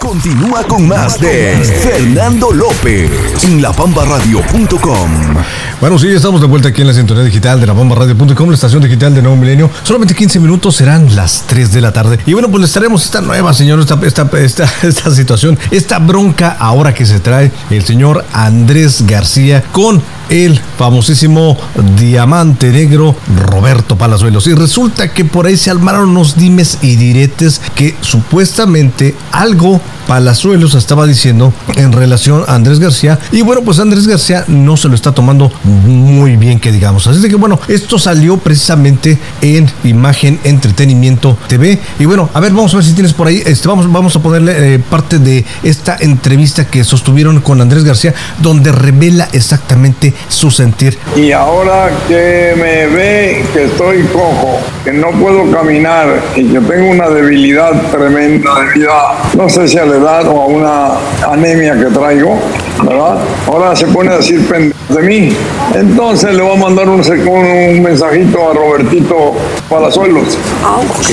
Continúa con más de Fernando López en lapambaradio.com. Bueno, sí, estamos de vuelta aquí en la sintonía digital de lapambaradio.com, la estación digital de Nuevo Milenio. Solamente 15 minutos serán las 3 de la tarde. Y bueno, pues les traemos esta nueva, señor, esta, esta, esta, esta situación, esta bronca ahora que se trae el señor Andrés García con el famosísimo diamante negro Roberto Palazuelos. Y resulta que por ahí se armaron unos dimes y diretes que supuestamente algo Palazuelos estaba diciendo en relación a Andrés García. Y bueno, pues Andrés García no se lo está tomando muy bien, que digamos. Así que bueno, esto salió precisamente en Imagen Entretenimiento TV. Y bueno, a ver, vamos a ver si tienes por ahí. Este, vamos, vamos a ponerle eh, parte de esta entrevista que sostuvieron con Andrés García, donde revela exactamente su sentir. Y ahora que me ve que estoy cojo, que no puedo caminar y que tengo una debilidad tremenda debido a, no sé si a o a una anemia que traigo, ¿verdad? Ahora se pone a decir de mí. Entonces le voy a mandar un, un mensajito a Robertito Palazuelos.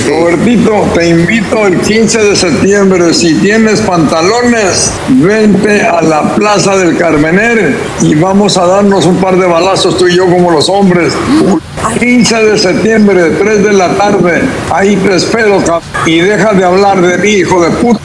Robertito, te invito el 15 de septiembre. Si tienes pantalones, vente a la Plaza del Carmener y vamos a darnos un par de balazos tú y yo como los hombres. 15 de septiembre, 3 de la tarde, ahí te espero, y deja de hablar de mí, hijo de puta.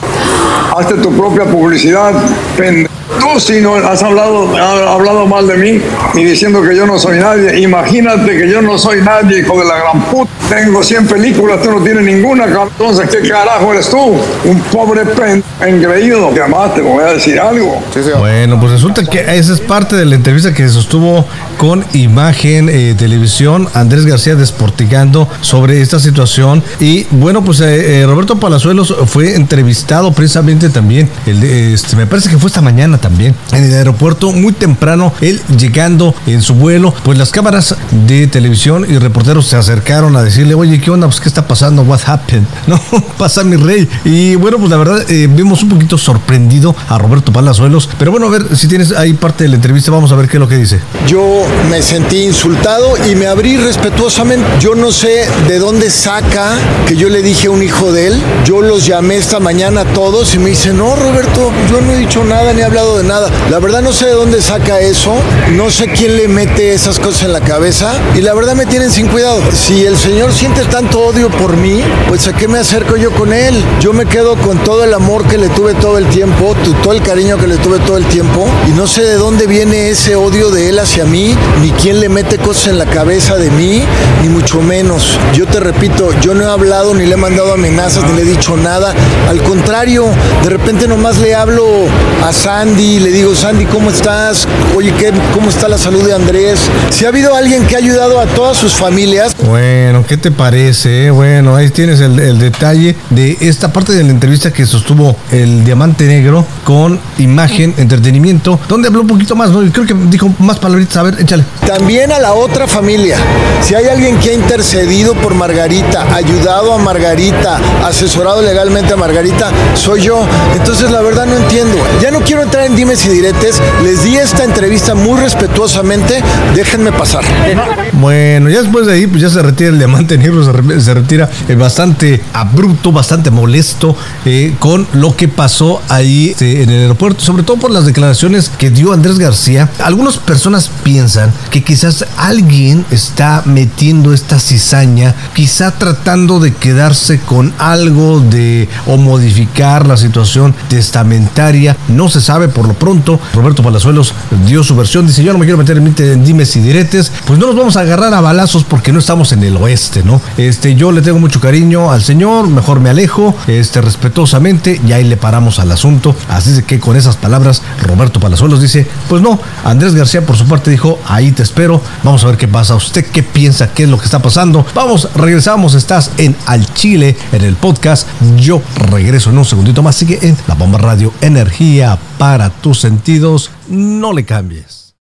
Hazte tu propia publicidad, pendejo. Tú si no has hablado, has hablado mal de mí y diciendo que yo no soy nadie. Imagínate que yo no soy nadie, hijo de la gran puta. Tengo 100 películas, tú no tienes ninguna. Entonces, ¿qué carajo eres tú? Un pobre pen engreído. Además, te voy a decir algo. Bueno, pues resulta que esa es parte de la entrevista que se sostuvo con Imagen eh, Televisión, Andrés García desportigando sobre esta situación. Y bueno, pues eh, eh, Roberto Palazuelos fue entrevistado precisamente también. El, este, me parece que fue esta mañana también en el aeropuerto muy temprano, él llegando en su vuelo, pues las cámaras de televisión y reporteros se acercaron a decirle, oye, ¿qué onda? Pues qué está pasando? What happened? No, pasa mi rey. Y bueno, pues la verdad eh, vimos un poquito sorprendido a Roberto Palazuelos, pero bueno, a ver si tienes ahí parte de la entrevista, vamos a ver qué es lo que dice. Yo me sentí insultado y me abrí respetuosamente. Yo no sé de dónde saca que yo le dije a un hijo de él. Yo los llamé esta mañana a todos y me dice, no, Roberto, yo no he dicho nada ni he hablado de nada. La verdad no sé de dónde saca eso, no sé quién le mete esas cosas en la cabeza y la verdad me tienen sin cuidado. Si el Señor siente tanto odio por mí, pues a qué me acerco yo con Él. Yo me quedo con todo el amor que le tuve todo el tiempo, todo el cariño que le tuve todo el tiempo y no sé de dónde viene ese odio de Él hacia mí, ni quién le mete cosas en la cabeza de mí, ni mucho menos. Yo te repito, yo no he hablado ni le he mandado amenazas, ni le he dicho nada. Al contrario, de repente nomás le hablo a Sandy le digo, Sandy, ¿cómo estás? Oye, ¿qué, ¿cómo está la salud de Andrés? Si ha habido alguien que ha ayudado a todas sus familias. Bueno, ¿qué te parece? Bueno, ahí tienes el, el detalle de esta parte de la entrevista que sostuvo el Diamante Negro con Imagen Entretenimiento, donde habló un poquito más, ¿no? creo que dijo más palabritas. A ver, échale. También a la otra familia. Si hay alguien que ha intercedido por Margarita, ayudado a Margarita, asesorado legalmente a Margarita, soy yo. Entonces, la verdad no entiendo. Ya no quiero entrar en dimes y diretes. Les di esta entrevista muy respetuosamente. Déjenme pasar. Bueno, ya después de ahí, pues ya se retira el diamante negro, se, retira eh, bastante abrupto, bastante molesto eh, con lo que pasó ahí este, en el aeropuerto, sobre todo por las declaraciones que dio Andrés García. Algunas personas piensan que quizás alguien está metiendo esta cizaña, quizá tratando de quedarse con algo de o modificar la situación testamentaria. No se sabe por lo pronto. Roberto Palazuelos dio su versión. Dice: Yo no me quiero meter en dimes y diretes. Pues no nos vamos a agarrar a balazos porque no estamos en el oeste, ¿no? Este, yo le tengo mucho cariño al señor, mejor me alejo, este, respetuosamente, y ahí le paramos al asunto. Así que con esas palabras, Roberto Palazuelos dice: Pues no, Andrés García por su parte dijo: Ahí te espero. Vamos a ver qué pasa. ¿Usted qué piensa? ¿Qué es lo que está pasando? Vamos, regresamos. Estás en Al Chile, en el podcast. Yo regreso en un segundito más. Sigue en La Bomba Radio Energía para tus sentidos. No le cambies.